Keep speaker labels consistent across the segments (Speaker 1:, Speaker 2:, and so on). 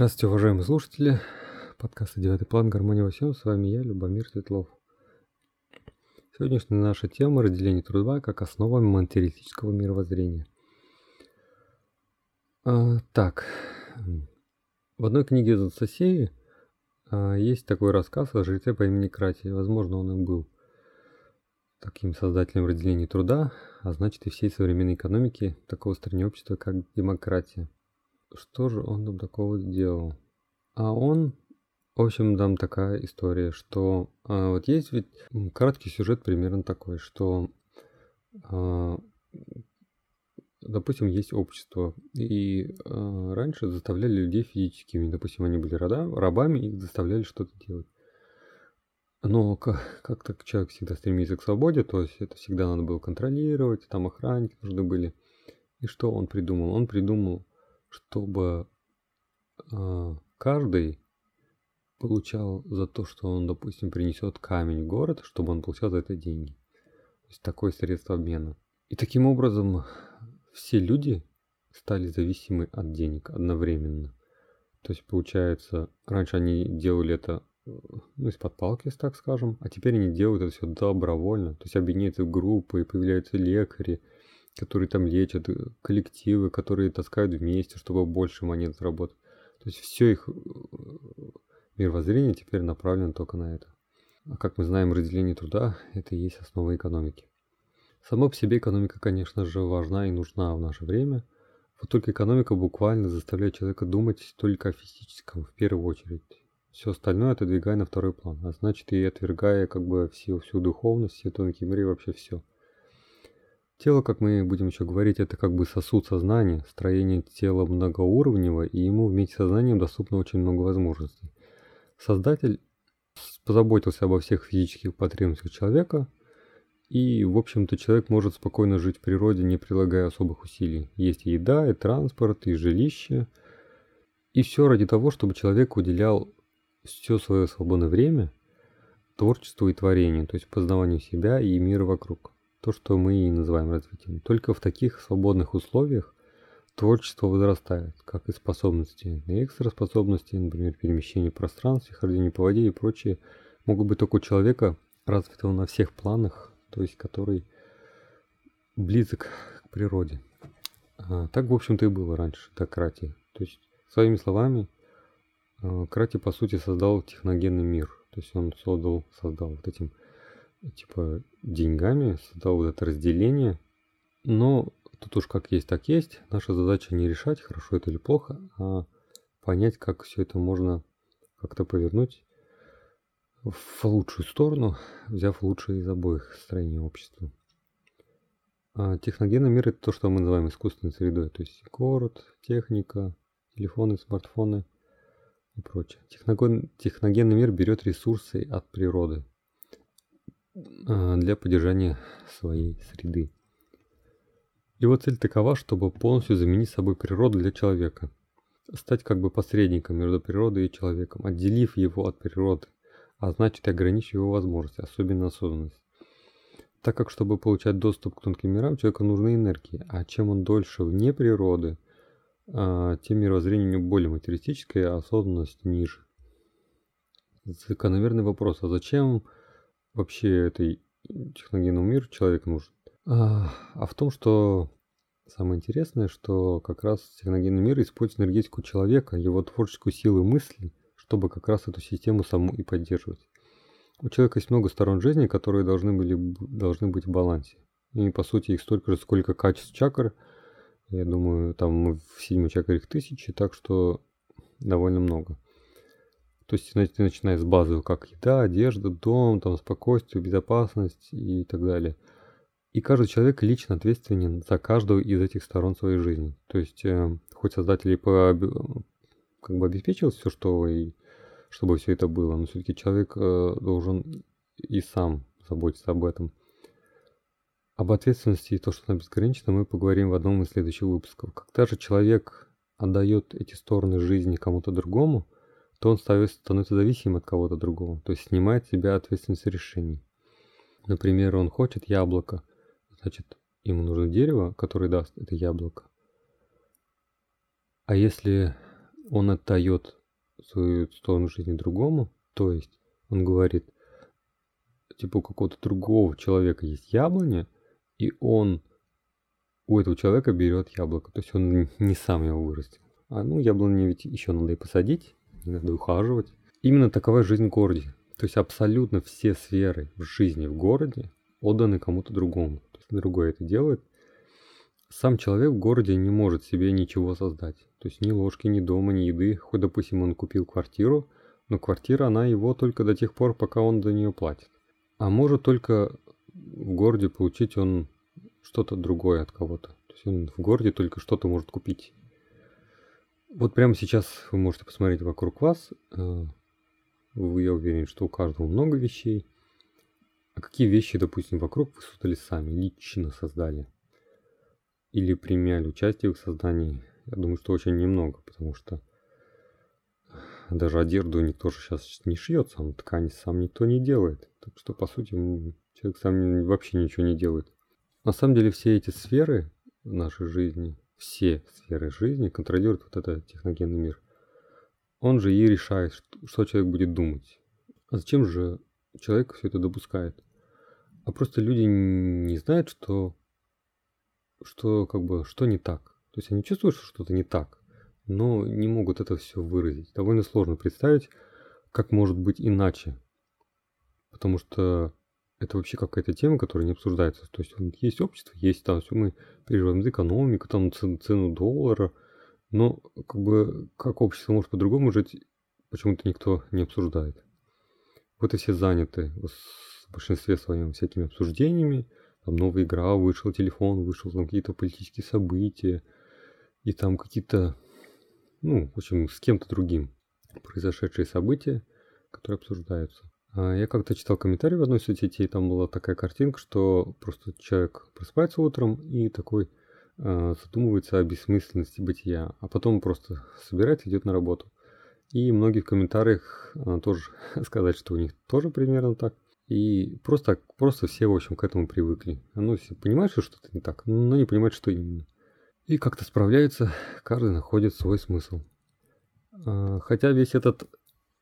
Speaker 1: Здравствуйте, уважаемые слушатели. Подкаста «Девятый план. Гармония во всем». С вами я, Любомир Светлов. Сегодняшняя наша тема – разделение труда как основа материалистического мировоззрения. А, так, в одной книге из Ансосеи а, есть такой рассказ о жреце по имени Кратии. Возможно, он и был таким создателем разделения труда, а значит и всей современной экономики такого стране общества, как демократия – что же он там такого сделал? А он, в общем, там такая история, что а, вот есть ведь краткий сюжет примерно такой, что а, допустим, есть общество, и а, раньше заставляли людей физическими, допустим, они были рода, рабами, их заставляли что-то делать. Но как-то человек всегда стремится к свободе, то есть это всегда надо было контролировать, там охранники нужны были. И что он придумал? Он придумал чтобы э, каждый получал за то, что он, допустим, принесет камень в город, чтобы он получал за это деньги. То есть такое средство обмена. И таким образом все люди стали зависимы от денег одновременно. То есть получается, раньше они делали это ну, из-под палки, так скажем, а теперь они делают это все добровольно. То есть объединяются группы, появляются лекари, которые там лечат, э, коллективы, которые таскают вместе, чтобы больше монет заработать. То есть все их э, мировоззрение теперь направлено только на это. А как мы знаем, разделение труда – это и есть основа экономики. Сама по себе экономика, конечно же, важна и нужна в наше время. Вот только экономика буквально заставляет человека думать только о физическом в первую очередь. Все остальное отодвигая на второй план, а значит и отвергая как бы всю, всю духовность, все тонкие миры и вообще все. Тело, как мы будем еще говорить, это как бы сосуд сознания, строение тела многоуровневое, и ему вместе с сознанием доступно очень много возможностей. Создатель позаботился обо всех физических потребностях человека, и, в общем-то, человек может спокойно жить в природе, не прилагая особых усилий. Есть и еда, и транспорт, и жилище. И все ради того, чтобы человек уделял все свое свободное время творчеству и творению, то есть познаванию себя и мира вокруг то, что мы и называем развитием. Только в таких свободных условиях творчество возрастает, как и способности. И экстраспособности, например, перемещение в пространстве, хождение по воде и прочее, могут быть только у человека, развитого на всех планах, то есть который близок к природе. А, так, в общем-то, и было раньше, так Крати. То есть, своими словами, а, Крати, по сути, создал техногенный мир. То есть он создал, создал вот этим типа деньгами, создал вот это разделение. Но тут уж как есть, так есть. Наша задача не решать, хорошо это или плохо, а понять, как все это можно как-то повернуть в лучшую сторону, взяв лучшее из обоих строений общества. А техногенный мир это то, что мы называем искусственной средой, то есть город, техника, телефоны, смартфоны и прочее. Техногенный мир берет ресурсы от природы, для поддержания своей среды. Его цель такова, чтобы полностью заменить собой природу для человека. Стать как бы посредником между природой и человеком, отделив его от природы, а значит ограничив его возможности, особенно осознанность. Так как, чтобы получать доступ к тонким мирам, человеку нужны энергии, а чем он дольше вне природы, а, тем мировоззрение у него более материалистическое, а осознанность ниже. Закономерный вопрос, а зачем вообще этой техногенному миру человек нужен. А, а в том, что самое интересное, что как раз техногенный мир использует энергетику человека, его творческую силу мысли, чтобы как раз эту систему саму и поддерживать. У человека есть много сторон жизни, которые должны, были, должны быть в балансе. И по сути их столько же, сколько качеств чакр. Я думаю, там в седьмой чакре их тысячи, так что довольно много. То есть ты начинаешь с базового, как еда, одежда, дом, там, спокойствие, безопасность и так далее. И каждый человек лично ответственен за каждую из этих сторон своей жизни. То есть, э, хоть создатель и по, как бы обеспечил все, что и чтобы все это было, но все-таки человек э, должен и сам заботиться об этом. Об ответственности и то, что она безгранична, мы поговорим в одном из следующих выпусков. Когда же человек отдает эти стороны жизни кому-то другому – то он становится зависимым от кого-то другого, то есть снимает с себя ответственность решений. Например, он хочет яблоко, значит, ему нужно дерево, которое даст это яблоко. А если он отдает свою сторону жизни другому, то есть он говорит, типа у какого-то другого человека есть яблоня, и он у этого человека берет яблоко, то есть он не сам его вырастил. А ну, яблони ведь еще надо и посадить, надо ухаживать. Именно такова жизнь в городе. То есть абсолютно все сферы в жизни в городе отданы кому-то другому. То есть другой это делает. Сам человек в городе не может себе ничего создать. То есть ни ложки, ни дома, ни еды. Хоть, допустим, он купил квартиру, но квартира, она его только до тех пор, пока он за нее платит. А может только в городе получить он что-то другое от кого-то. То есть он в городе только что-то может купить. Вот прямо сейчас вы можете посмотреть вокруг вас. Э, я уверен, что у каждого много вещей. А какие вещи, допустим, вокруг вы создали сами, лично создали? Или применяли участие в создании? Я думаю, что очень немного, потому что даже одежду никто же сейчас не шьет сам, ткани сам никто не делает. Так что, по сути, человек сам вообще ничего не делает. На самом деле, все эти сферы нашей жизни, все сферы жизни контролирует вот этот техногенный мир. Он же и решает, что, человек будет думать. А зачем же человек все это допускает? А просто люди не знают, что, что как бы, что не так. То есть они чувствуют, что что-то не так но не могут это все выразить. Довольно сложно представить, как может быть иначе. Потому что это вообще какая-то тема, которая не обсуждается. То есть есть общество, есть там все, мы переживаем за экономику, там цену доллара, но как бы как общество может по-другому жить, почему-то никто не обсуждает. Вот и все заняты в большинстве своем всякими обсуждениями, там новая игра, вышел телефон, вышел там какие-то политические события, и там какие-то ну, в общем, с кем-то другим произошедшие события, которые обсуждаются. А я как-то читал комментарий в одной из соцсетей, там была такая картинка, что просто человек просыпается утром и такой э, задумывается о бессмысленности бытия, а потом просто собирается и идет на работу. И многие в комментариях э, тоже сказать, что у них тоже примерно так. И просто, просто все, в общем, к этому привыкли. Ну, все понимают, что что-то не так, но не понимают, что именно и как-то справляются, каждый находит свой смысл. А, хотя весь этот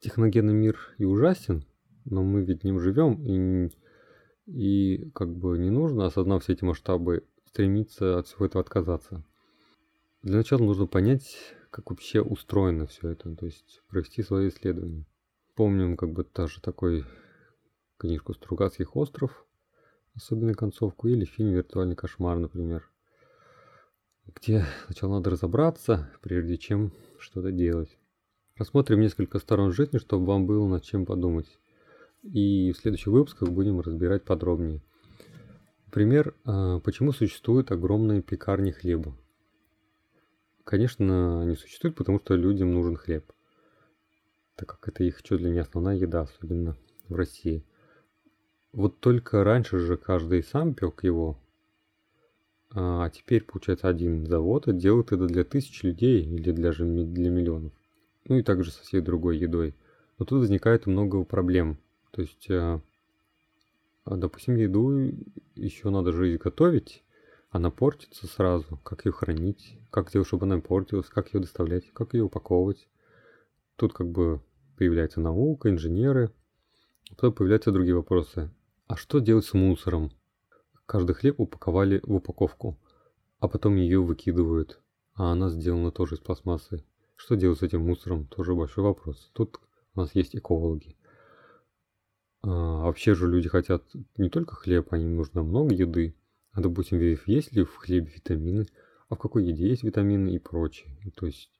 Speaker 1: техногенный мир и ужасен, но мы ведь в нем живем, и, и как бы не нужно, осознав все эти масштабы, стремиться от всего этого отказаться. Для начала нужно понять, как вообще устроено все это, то есть провести свои исследования. Помним как бы даже такой книжку «Стругацких остров», особенно концовку, или фильм «Виртуальный кошмар», например где сначала надо разобраться, прежде чем что-то делать. Рассмотрим несколько сторон жизни, чтобы вам было над чем подумать. И в следующих выпусках будем разбирать подробнее. Например, а, почему существуют огромные пекарни хлеба. Конечно, они существуют, потому что людям нужен хлеб. Так как это их чуть ли не основная еда, особенно в России. Вот только раньше же каждый сам пек его, а теперь, получается, один завод делает это для тысяч людей или для, же, для миллионов. Ну и также со всей другой едой. Но тут возникает много проблем. То есть, а, а, допустим, еду еще надо же изготовить, она портится сразу. Как ее хранить, как сделать, чтобы она портилась, как ее доставлять, как ее упаковывать. Тут как бы появляется наука, инженеры. Потом появляются другие вопросы. А что делать с мусором? Каждый хлеб упаковали в упаковку, а потом ее выкидывают. А она сделана тоже из пластмассы. Что делать с этим мусором? Тоже большой вопрос. Тут у нас есть экологи. А, вообще же люди хотят не только хлеб, они им нужно много еды. А допустим, есть ли в хлебе витамины, а в какой еде есть витамины и прочее. То есть,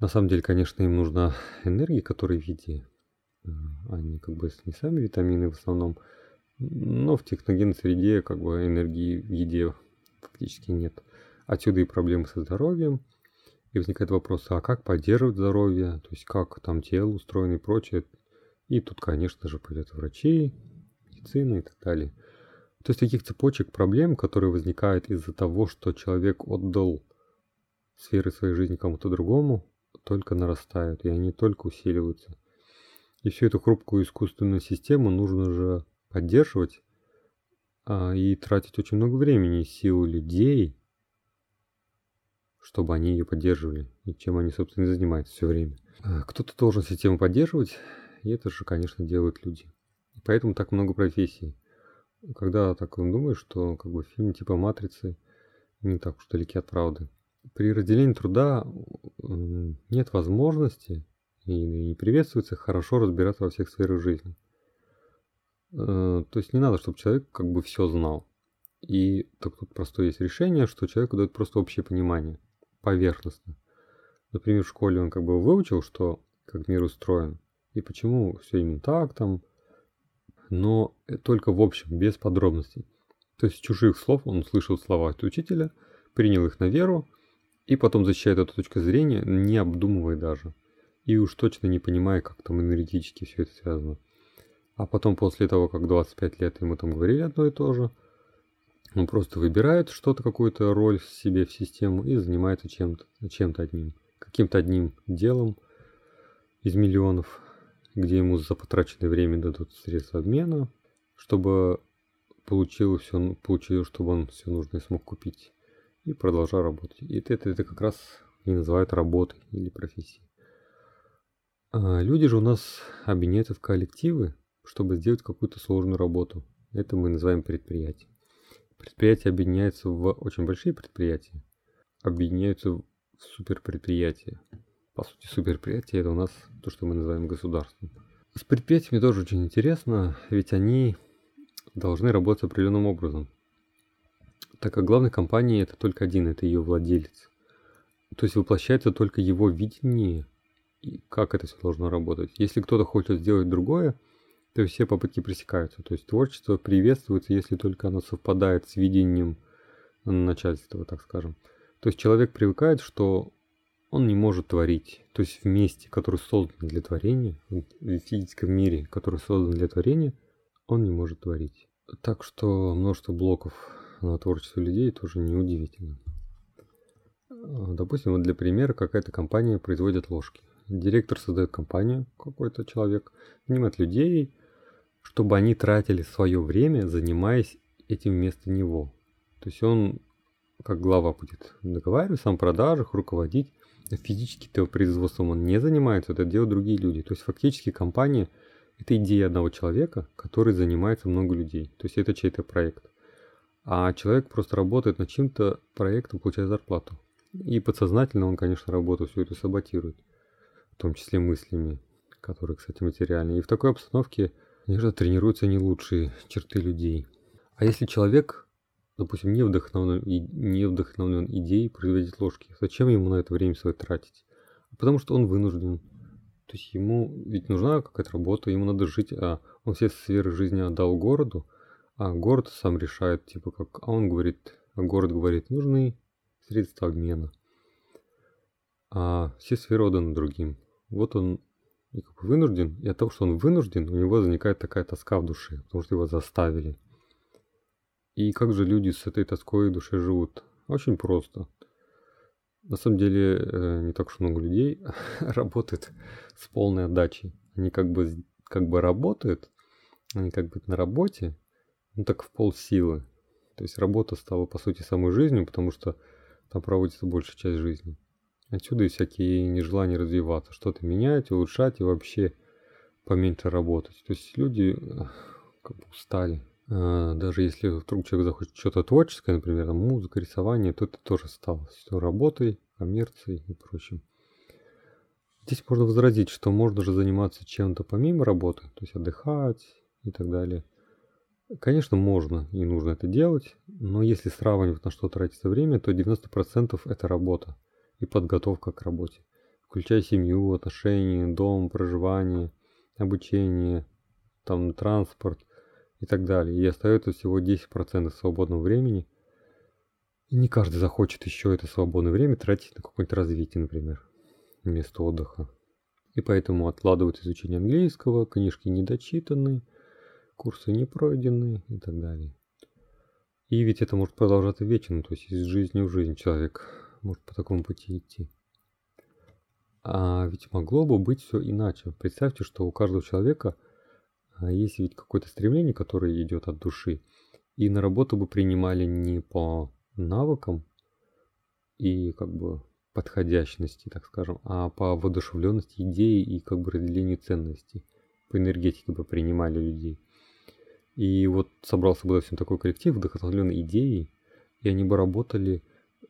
Speaker 1: на самом деле, конечно, им нужна энергия, которая в еде. Они как бы не сами витамины в основном, но в техногенной среде как бы энергии в еде фактически нет. Отсюда и проблемы со здоровьем. И возникает вопрос, а как поддерживать здоровье, то есть как там тело устроено и прочее. И тут, конечно же, придется врачей, медицина и так далее. То есть таких цепочек проблем, которые возникают из-за того, что человек отдал сферы своей жизни кому-то другому, только нарастают, и они только усиливаются. И всю эту хрупкую искусственную систему нужно же поддерживать а, и тратить очень много времени и сил людей, чтобы они ее поддерживали. и чем они, собственно, и занимаются все время. А, кто-то должен систему поддерживать, и это же, конечно, делают люди. И поэтому так много профессий. Когда так думаешь, что как бы фильм типа «Матрицы» не так уж далеки от правды. При разделении труда нет возможности и не приветствуется хорошо разбираться во всех сферах жизни. Э, то есть не надо, чтобы человек как бы все знал. И так тут простое есть решение, что человеку дает просто общее понимание, поверхностно. Например, в школе он как бы выучил, что как мир устроен, и почему все именно так там, но только в общем, без подробностей. То есть чужих слов он услышал слова от учителя, принял их на веру, и потом защищает эту точку зрения, не обдумывая даже. И уж точно не понимая, как там энергетически все это связано. А потом после того, как 25 лет ему там говорили одно и то же, он просто выбирает что-то, какую-то роль себе в систему и занимается чем-то чем одним. Каким-то одним делом из миллионов, где ему за потраченное время дадут средства обмена, чтобы получил все, получил, чтобы он все нужное смог купить и продолжал работать. И это, это, это как раз и называют работой или профессией. А люди же у нас объединяются в коллективы, чтобы сделать какую-то сложную работу. Это мы называем предприятие. Предприятия объединяются в очень большие предприятия, объединяются в суперпредприятия. По сути, суперпредприятие это у нас то, что мы называем государством. С предприятиями тоже очень интересно, ведь они должны работать определенным образом. Так как главной компании это только один, это ее владелец. То есть воплощается только его видение, и как это все должно работать. Если кто-то хочет сделать другое, то все попытки пресекаются. То есть творчество приветствуется, если только оно совпадает с видением начальства, так скажем. То есть человек привыкает, что он не может творить. То есть в месте, которое создано для творения, в физическом мире, который создан для творения, он не может творить. Так что множество блоков на творчество людей тоже неудивительно. А, допустим, вот для примера какая-то компания производит ложки. Директор создает компанию, какой-то человек, нанимает людей, чтобы они тратили свое время, занимаясь этим вместо него. То есть он, как глава, будет договариваться о продажах, руководить. Физически-то производством он не занимается, это делают другие люди. То есть фактически компания – это идея одного человека, который занимается много людей. То есть это чей-то проект. А человек просто работает над чем-то проектом, получая зарплату. И подсознательно он, конечно, работу всю эту саботирует. В том числе мыслями, которые, кстати, материальные. И в такой обстановке – Конечно, тренируются не лучшие черты людей. А если человек, допустим, не вдохновлен, не вдохновлен идеей производить ложки, зачем ему на это время свое тратить? Потому что он вынужден. То есть ему ведь нужна какая-то работа, ему надо жить, а он все сферы жизни отдал городу, а город сам решает, типа как, а он говорит, а город говорит, нужны средства обмена. А все сферы отданы другим. Вот он и как бы вынужден, и от того, что он вынужден, у него возникает такая тоска в душе, потому что его заставили. И как же люди с этой тоской в душе живут? Очень просто. На самом деле э, не так уж много людей работает с полной отдачей. Они как бы, как бы работают, они как бы на работе, ну так в полсилы. То есть работа стала по сути самой жизнью, потому что там проводится большая часть жизни. Отсюда и всякие нежелания развиваться, что-то менять, улучшать и вообще поменьше работать. То есть люди как бы устали. А, даже если вдруг человек захочет что-то творческое, например, там, музыка, рисование, то это тоже стало все работой, коммерцией и прочим. Здесь можно возразить, что можно же заниматься чем-то помимо работы, то есть отдыхать и так далее. Конечно, можно и нужно это делать, но если сравнивать на что тратится время, то 90% это работа и подготовка к работе, включая семью, отношения, дом, проживание, обучение, там транспорт и так далее. И остается всего 10% свободного времени. И не каждый захочет еще это свободное время тратить на какое-нибудь развитие, например, вместо отдыха. И поэтому откладывают изучение английского, книжки недочитанные, курсы не пройденные и так далее. И ведь это может продолжаться вечно, то есть из жизни в жизнь человек может по такому пути идти. А ведь могло бы быть все иначе. Представьте, что у каждого человека а, есть ведь какое-то стремление, которое идет от души. И на работу бы принимали не по навыкам и как бы подходящности, так скажем, а по воодушевленности идеи и как бы разделению ценностей. По энергетике бы принимали людей. И вот собрался бы, допустим, такой коллектив, вдохновленный идеей, и они бы работали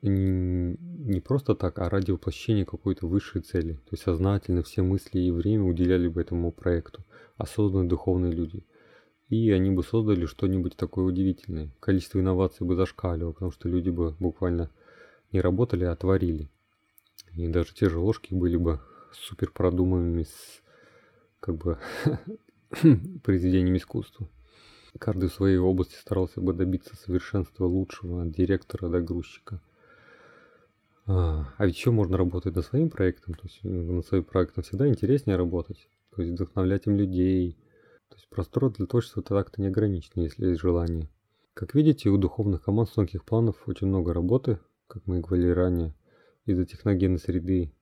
Speaker 1: не, не просто так, а ради воплощения какой-то высшей цели. То есть сознательно все мысли и время уделяли бы этому проекту, осознанные духовные люди. И они бы создали что-нибудь такое удивительное. Количество инноваций бы зашкаливало, потому что люди бы буквально не работали, а творили. И даже те же ложки были бы супер продуманными с как бы произведениями искусства. Каждый в своей области старался бы добиться совершенства лучшего от директора до грузчика. А, а ведь еще можно работать над своим проектом, то есть э, над своим проектом всегда интереснее работать, то есть вдохновлять им людей. То есть простор для творчества так-то не ограничен, если есть желание. Как видите, у духовных команд тонких планов очень много работы, как мы и говорили ранее. Из-за техногенной среды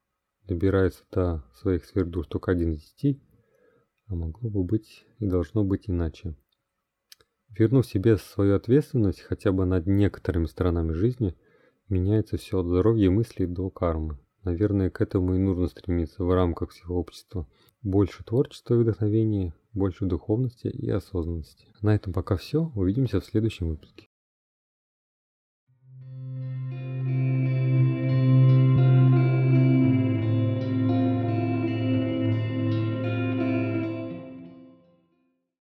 Speaker 1: добирается до своих сфер душ только один из десяти, а могло бы быть и должно быть иначе. Вернув себе свою ответственность хотя бы над некоторыми сторонами жизни, меняется все от здоровья мыслей до кармы. Наверное, к этому и нужно стремиться в рамках всего общества. Больше творчества и вдохновения, больше духовности и осознанности. На этом пока все. Увидимся в следующем выпуске.